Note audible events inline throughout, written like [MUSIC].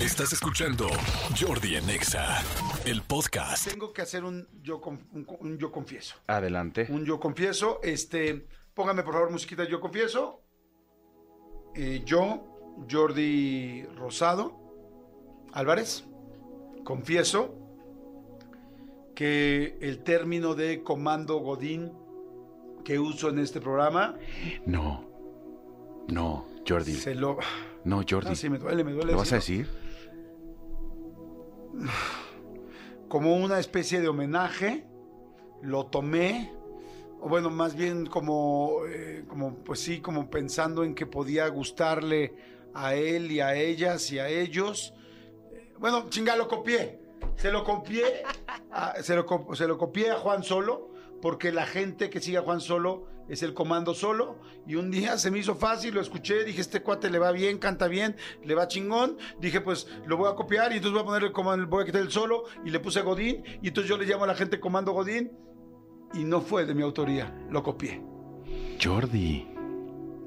Estás escuchando Jordi en Exa, el podcast. Tengo que hacer un yo, con- un, un yo confieso. Adelante. Un yo confieso. Este, póngame por favor musiquita yo confieso. Eh, yo, Jordi Rosado Álvarez, confieso que el término de comando Godín que uso en este programa No. No, Jordi. se lo. No, Jordi. Ah, sí, me duele, me duele. ¿Lo vas a decir? Como una especie de homenaje, lo tomé, o bueno, más bien como, eh, como, pues sí, como pensando en que podía gustarle a él y a ellas y a ellos. Bueno, chinga, lo copié. Se lo copié, se lo copié a Juan Solo, porque la gente que sigue a Juan Solo es el comando solo. Y un día se me hizo fácil, lo escuché, dije, este cuate le va bien, canta bien, le va chingón. Dije, pues lo voy a copiar y entonces voy a poner el comando, voy a quitar el solo y le puse Godín. Y entonces yo le llamo a la gente comando Godín. Y no fue de mi autoría, lo copié. Jordi.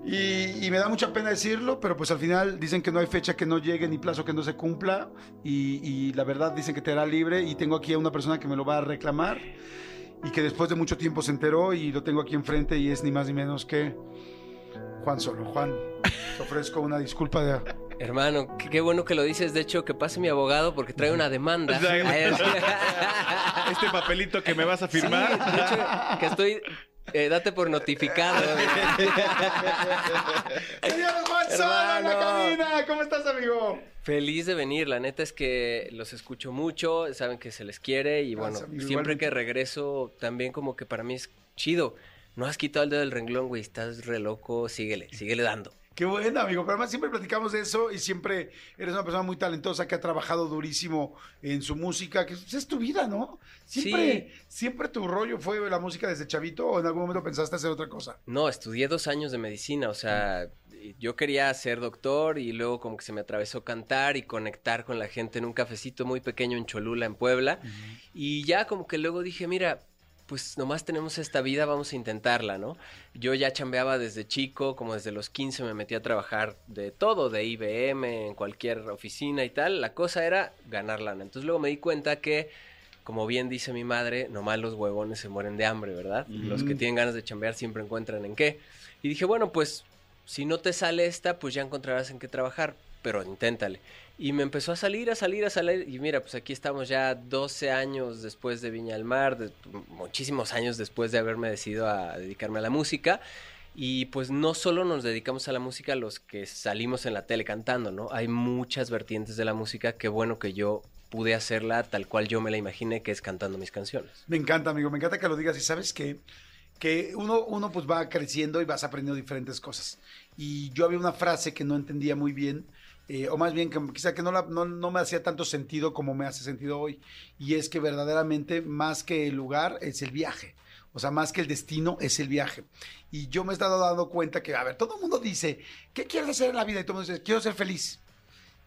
Y, y me da mucha pena decirlo, pero pues al final dicen que no hay fecha que no llegue ni plazo que no se cumpla. Y, y la verdad dicen que te hará libre. Y tengo aquí a una persona que me lo va a reclamar. Y que después de mucho tiempo se enteró y lo tengo aquí enfrente y es ni más ni menos que Juan Solo. Juan, te ofrezco una disculpa de... Hermano, qué, qué bueno que lo dices. De hecho, que pase mi abogado porque trae una demanda. [LAUGHS] [LAUGHS] Este papelito que me vas a Sí, firmar. de hecho, que estoy... eh, date por notificado. [LAUGHS] ¡Señor Juan Solo en la cabina! ¿Cómo estás, amigo? Feliz de venir. La neta es que los escucho mucho. Saben que se les quiere. Y bueno, Gracias, siempre que regreso, también como que para mí es chido. No has quitado el dedo del renglón, güey. Estás re loco. Síguele, síguele dando. Qué bueno, amigo. Pero además siempre platicamos de eso y siempre eres una persona muy talentosa que ha trabajado durísimo en su música, que es tu vida, ¿no? Siempre, siempre tu rollo fue la música desde chavito o en algún momento pensaste hacer otra cosa. No, estudié dos años de medicina, o sea, yo quería ser doctor y luego como que se me atravesó cantar y conectar con la gente en un cafecito muy pequeño en Cholula, en Puebla. Y ya como que luego dije, mira, pues nomás tenemos esta vida, vamos a intentarla, ¿no? Yo ya chambeaba desde chico, como desde los 15 me metí a trabajar de todo, de IBM, en cualquier oficina y tal. La cosa era ganar lana. Entonces luego me di cuenta que, como bien dice mi madre, nomás los huevones se mueren de hambre, ¿verdad? Los que tienen ganas de chambear siempre encuentran en qué. Y dije, bueno, pues si no te sale esta, pues ya encontrarás en qué trabajar, pero inténtale. Y me empezó a salir, a salir, a salir. Y mira, pues aquí estamos ya 12 años después de Viña del Mar, muchísimos años después de haberme decidido a dedicarme a la música. Y pues no solo nos dedicamos a la música los que salimos en la tele cantando, ¿no? Hay muchas vertientes de la música. Qué bueno que yo pude hacerla tal cual yo me la imaginé, que es cantando mis canciones. Me encanta, amigo, me encanta que lo digas y sabes qué? Que uno, uno pues va creciendo y vas aprendiendo diferentes cosas. Y yo había una frase que no entendía muy bien, eh, o más bien que quizá que no, la- no, no me hacía tanto sentido como me hace sentido hoy, y es que verdaderamente más que el lugar es el viaje. O sea, más que el destino es el viaje. Y yo me he estado dando cuenta que, a ver, todo el mundo dice, ¿qué quieres hacer en la vida? Y todo el mundo dice, quiero ser feliz.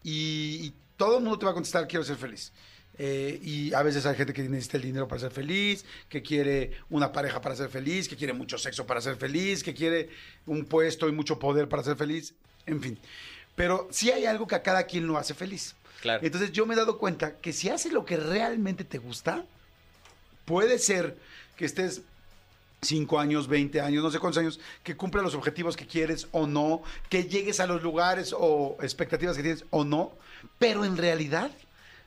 Y, y todo el mundo te va a contestar, quiero ser feliz. Eh, y a veces hay gente que necesita el dinero para ser feliz, que quiere una pareja para ser feliz, que quiere mucho sexo para ser feliz, que quiere un puesto y mucho poder para ser feliz, en fin. Pero sí hay algo que a cada quien lo hace feliz. Claro. Entonces yo me he dado cuenta que si haces lo que realmente te gusta, puede ser que estés 5 años, 20 años, no sé cuántos años, que cumpla los objetivos que quieres o no, que llegues a los lugares o expectativas que tienes o no, pero en realidad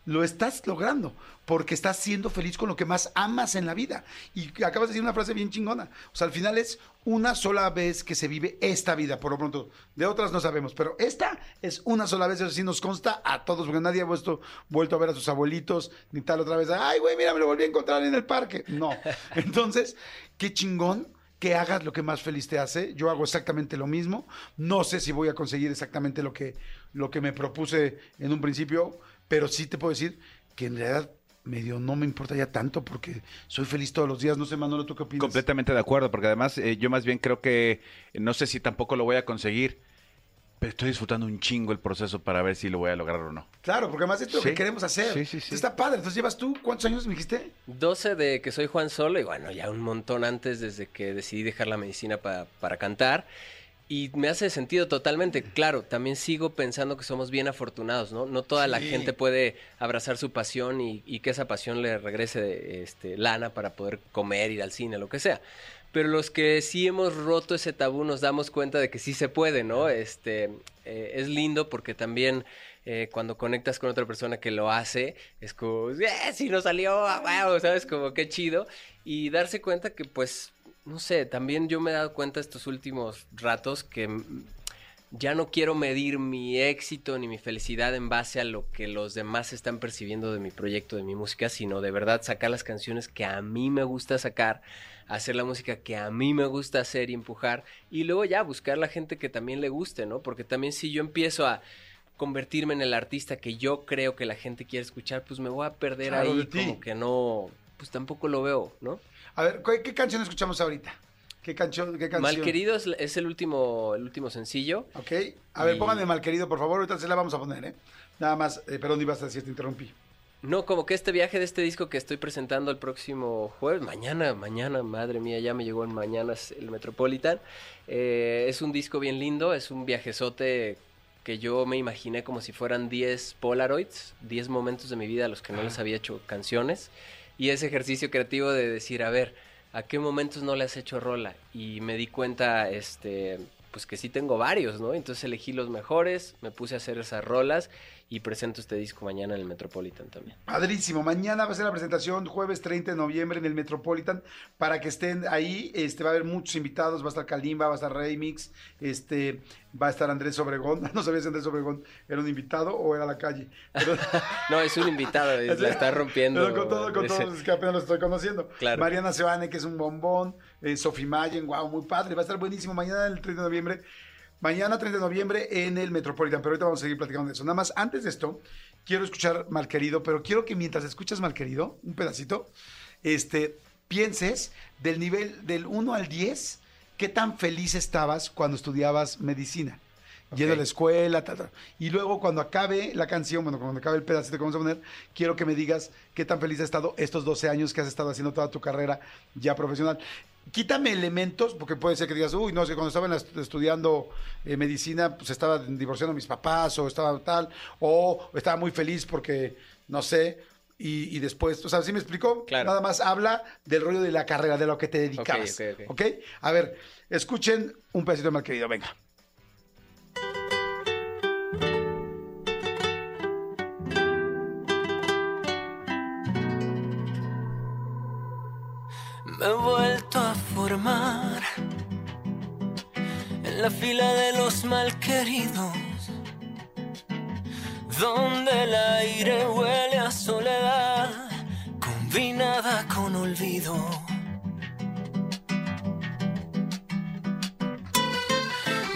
lo estás logrando porque estás siendo feliz con lo que más amas en la vida. Y acabas de decir una frase bien chingona. O sea, al final es una sola vez que se vive esta vida, por lo pronto. De otras no sabemos, pero esta es una sola vez, eso sí nos consta a todos, porque nadie ha vuelto, vuelto a ver a sus abuelitos, ni tal otra vez. Ay, güey, mira, me lo volví a encontrar en el parque. No. [LAUGHS] Entonces, qué chingón que hagas lo que más feliz te hace. Yo hago exactamente lo mismo. No sé si voy a conseguir exactamente lo que, lo que me propuse en un principio, pero sí te puedo decir que en realidad medio no me importa ya tanto porque soy feliz todos los días. No sé, Manolo, ¿tú qué opinas? Completamente de acuerdo, porque además eh, yo más bien creo que no sé si tampoco lo voy a conseguir, pero estoy disfrutando un chingo el proceso para ver si lo voy a lograr o no. Claro, porque además esto es lo Sí. que queremos hacer. Sí, sí, sí. Está padre. Entonces, ¿llevas tú cuántos años me dijiste? 12 de que soy Juan Solo y bueno, ya un montón antes desde que decidí dejar la medicina pa- para cantar. Y me hace sentido totalmente. Claro, también sigo pensando que somos bien afortunados, ¿no? No toda la gente puede abrazar su pasión y, y que esa pasión le regrese este, lana para poder comer, ir al cine, lo que sea. Pero los que sí hemos roto ese tabú nos damos cuenta de que sí se puede, ¿no? Este, eh, es lindo porque también eh, cuando conectas con otra persona que lo hace, es como, ¡eh, sí nos salió! ¡Ah, wow! ¿Sabes? Como qué chido. Y darse cuenta que, pues, no sé, también yo me he dado cuenta estos últimos ratos que ya no quiero medir mi éxito ni mi felicidad en base a lo que los demás están percibiendo de mi proyecto, de mi música, sino de verdad sacar las canciones que a mí me gusta sacar, hacer la música que a mí me gusta hacer y empujar, y luego ya buscar la gente que también le guste, ¿no? Porque también si yo empiezo a convertirme en el artista que yo creo que la gente quiere escuchar, pues me voy a perder Claro, ahí como que no, pues tampoco lo veo, ¿no? A ver, ¿qué, qué canción escuchamos ahorita? ¿Qué, canción? qué canción? Malquerido es, es el último, el último sencillo. Ok. A ver, Y- pónganme Malquerido, por favor. Ahorita se la vamos a poner, ¿eh? Nada más, eh, perdón, ibas a decir, te interrumpí. No, como que este viaje de este disco que estoy presentando el próximo jueves, mañana, mañana, madre mía, ya me llegó en mañana el Metropolitan. Eh, es un disco bien lindo, es un viajezote que yo me imaginé como si fueran 10 Polaroids, 10 momentos de mi vida a los que no les había hecho canciones. Y ese ejercicio creativo de decir, a ver, ¿a qué momentos no le has hecho rola? Y me di cuenta, este, pues que sí tengo varios, ¿no? Entonces elegí los mejores, me puse a hacer esas rolas y presento este disco mañana en el Metropolitan también. Padrísimo. Mañana va a ser la presentación, jueves 30 de noviembre en el Metropolitan. Para que estén ahí, este, va a haber muchos invitados. Va a estar Kalimba, va a estar Remix, este, va a estar Andrés Obregón. [LAUGHS] No sabía si Andrés Obregón era un invitado o era la calle. Pero, [LAUGHS] No, es un invitado, [LAUGHS] la está rompiendo. Pero con todo, con Ese- todo, es que apenas lo estoy conociendo. Claro. Mariana Sebane, que es un bombón. Eh, Sophie Mayen, wow, muy padre. Va a estar buenísimo mañana, el 30 de noviembre. Mañana, 30 de noviembre, en el Metropolitan. Pero ahorita vamos a seguir platicando de eso. Nada más, antes de esto, quiero escuchar Malquerido, pero quiero que mientras escuchas Malquerido, un pedacito, este, pienses del nivel del 1 al 10, qué tan feliz estabas cuando estudiabas medicina. Yendo a la escuela, tal, tal. Y luego cuando acabe la canción, bueno, cuando acabe el pedacito que vamos a poner, quiero que me digas qué tan feliz has estado estos 12 años que has estado haciendo toda tu carrera ya profesional. Quítame elementos, porque puede ser que digas, uy, no sé, cuando estaba estudiando eh, medicina, pues estaba divorciando a mis papás, o estaba tal, o estaba muy feliz porque, no sé, y, y después, o sea, ¿sí me explicó? Claro. Nada más habla del rollo de la carrera, de lo que te dedicabas. ok, ok. ¿Ok? A ver, escuchen un pedacito mal querido, venga. Me he vuelto a formar en la fila de los malqueridos, donde el aire huele a soledad combinada con olvido.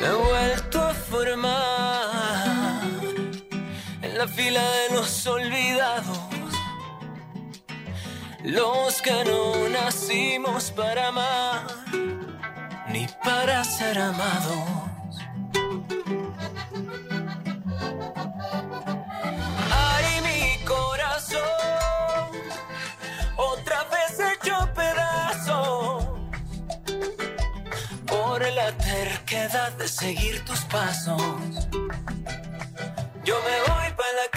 Me he vuelto a formar en la fila de los olvidados. Los que no nacimos para amar, ni para ser amados. Ay, mi corazón, otra vez hecho pedazos por la terquedad de seguir tus pasos. Yo me voy para la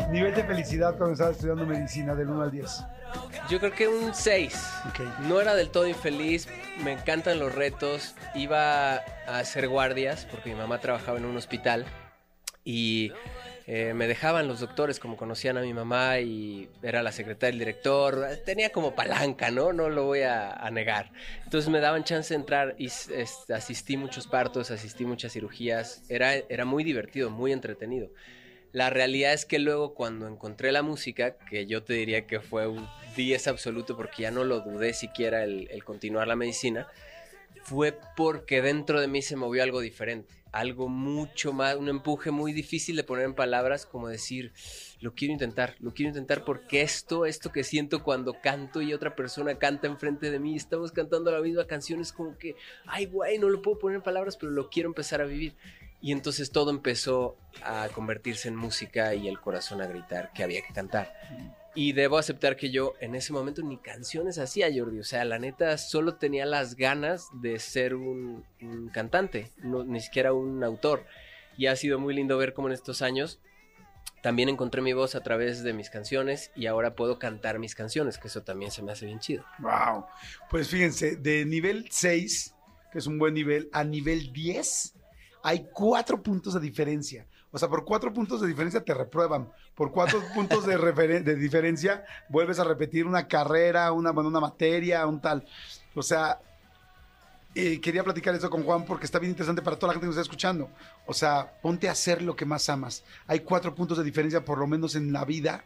Ok, nivel de felicidad cuando estabas estudiando medicina del 1 al 10. Yo creo que un 6. Ok. No era del todo infeliz, me encantan los retos. Iba a hacer guardias porque mi mamá trabajaba en un hospital y eh, me dejaban los doctores como conocían a mi mamá y era la secretaria del director. Tenía como palanca, ¿no? No lo voy a, a negar. Entonces me daban chance de entrar y es- asistí muchos partos, asistí muchas cirugías. Era, era muy divertido, muy entretenido. La realidad es que luego cuando encontré la música, que yo te diría que fue un 10 absoluto porque ya no lo dudé siquiera el, continuar la medicina, fue porque dentro de mí se movió algo diferente, algo mucho más, un empuje muy difícil de poner en palabras, como decir, lo quiero intentar, lo quiero intentar porque esto, esto que siento cuando canto y otra persona canta enfrente de mí, estamos cantando la misma canción, es como que, ay, güey, no lo puedo poner en palabras, pero lo quiero empezar a vivir. Y entonces todo empezó a convertirse en música y el corazón a gritar que había que cantar. Y debo aceptar que yo en ese momento ni canciones hacía, Jordi. O sea, la neta, solo tenía las ganas de ser un, cantante, no, ni siquiera un autor. Y ha sido muy lindo ver cómo en estos años también encontré mi voz a través de mis canciones y ahora puedo cantar mis canciones, que eso también se me hace bien chido. Wow. Pues fíjense, de nivel 6, que es un buen nivel, a nivel 10, hay cuatro puntos de diferencia. O sea, por cuatro puntos de diferencia te reprueban. Por cuatro [LAUGHS] puntos de, diferencia vuelves a repetir una carrera, una, una materia, un tal. O sea, eh, quería platicar eso con Juan porque está bien interesante para toda la gente que nos está escuchando. O sea, ponte a hacer lo que más amas. Hay cuatro puntos de diferencia, por lo menos en la vida.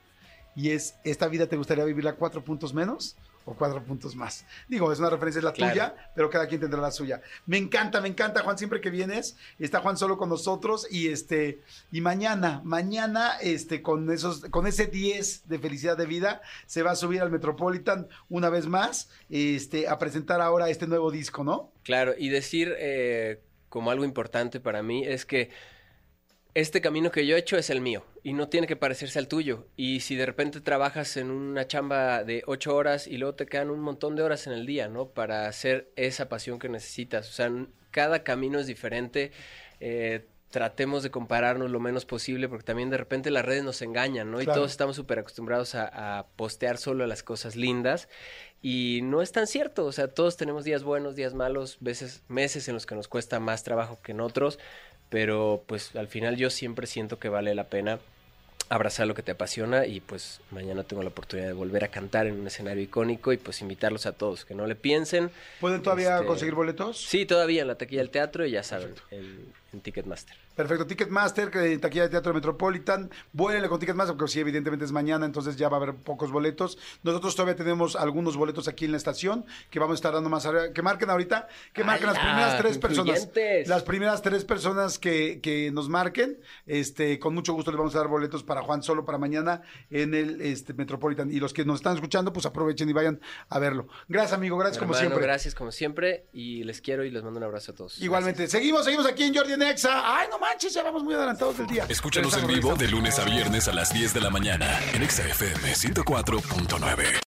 Y es, ¿esta vida te gustaría vivirla cuatro puntos menos o cuatro puntos más? Digo, es una referencia, es la Claro. tuya, pero cada quien tendrá la suya. Me encanta, me encanta, Juan, siempre que vienes. Está Juan solo con nosotros y este, y mañana, mañana, este, con esos, con ese 10 de felicidad de vida, se va a subir al Metropolitan una vez más, este, a presentar ahora este nuevo disco, ¿no? Claro, y decir eh, como algo importante para mí es que este camino que yo he hecho es el mío y no tiene que parecerse al tuyo. Y si de repente trabajas en una chamba de ocho horas y luego te quedan un montón de horas en el día, ¿no? Para hacer esa pasión que necesitas. O sea, cada camino es diferente. Eh, tratemos de compararnos lo menos posible porque también de repente las redes nos engañan, ¿no? Y todos estamos súper acostumbrados a, a postear solo las cosas lindas y no es tan cierto, o sea, todos tenemos días buenos, días malos, veces, meses en los que nos cuesta más trabajo que en otros, pero pues al final yo siempre siento que vale la pena abrazar lo que te apasiona y pues mañana tengo la oportunidad de volver a cantar en un escenario icónico y pues invitarlos a todos, que no le piensen. ¿Pueden todavía Este, conseguir boletos? Sí, todavía en la taquilla del teatro y ya saben, en, en Ticketmaster. Perfecto, Ticketmaster, que taquilla de Teatro Metropolitan, vuélenle con Ticketmaster, porque sí, evidentemente es mañana, entonces ya va a haber pocos boletos. Nosotros todavía tenemos algunos boletos aquí en la estación, que vamos a estar dando más arriba. Que marquen ahorita, que marquen las primeras tres personas. Las primeras tres personas que, que nos marquen, este, con mucho gusto les vamos a dar boletos para Juan solo para mañana en el este, Metropolitan. Y los que nos están escuchando, pues aprovechen y vayan a verlo. Gracias, amigo, gracias como siempre. gracias como siempre y les quiero y les mando un abrazo a todos. Igualmente, seguimos, seguimos aquí en Jordi en Exa. Ay, no manches, ya vamos muy adelantados del día. Escúchanos en vivo de lunes a viernes a las 10 de la mañana en Exa FM 104.9.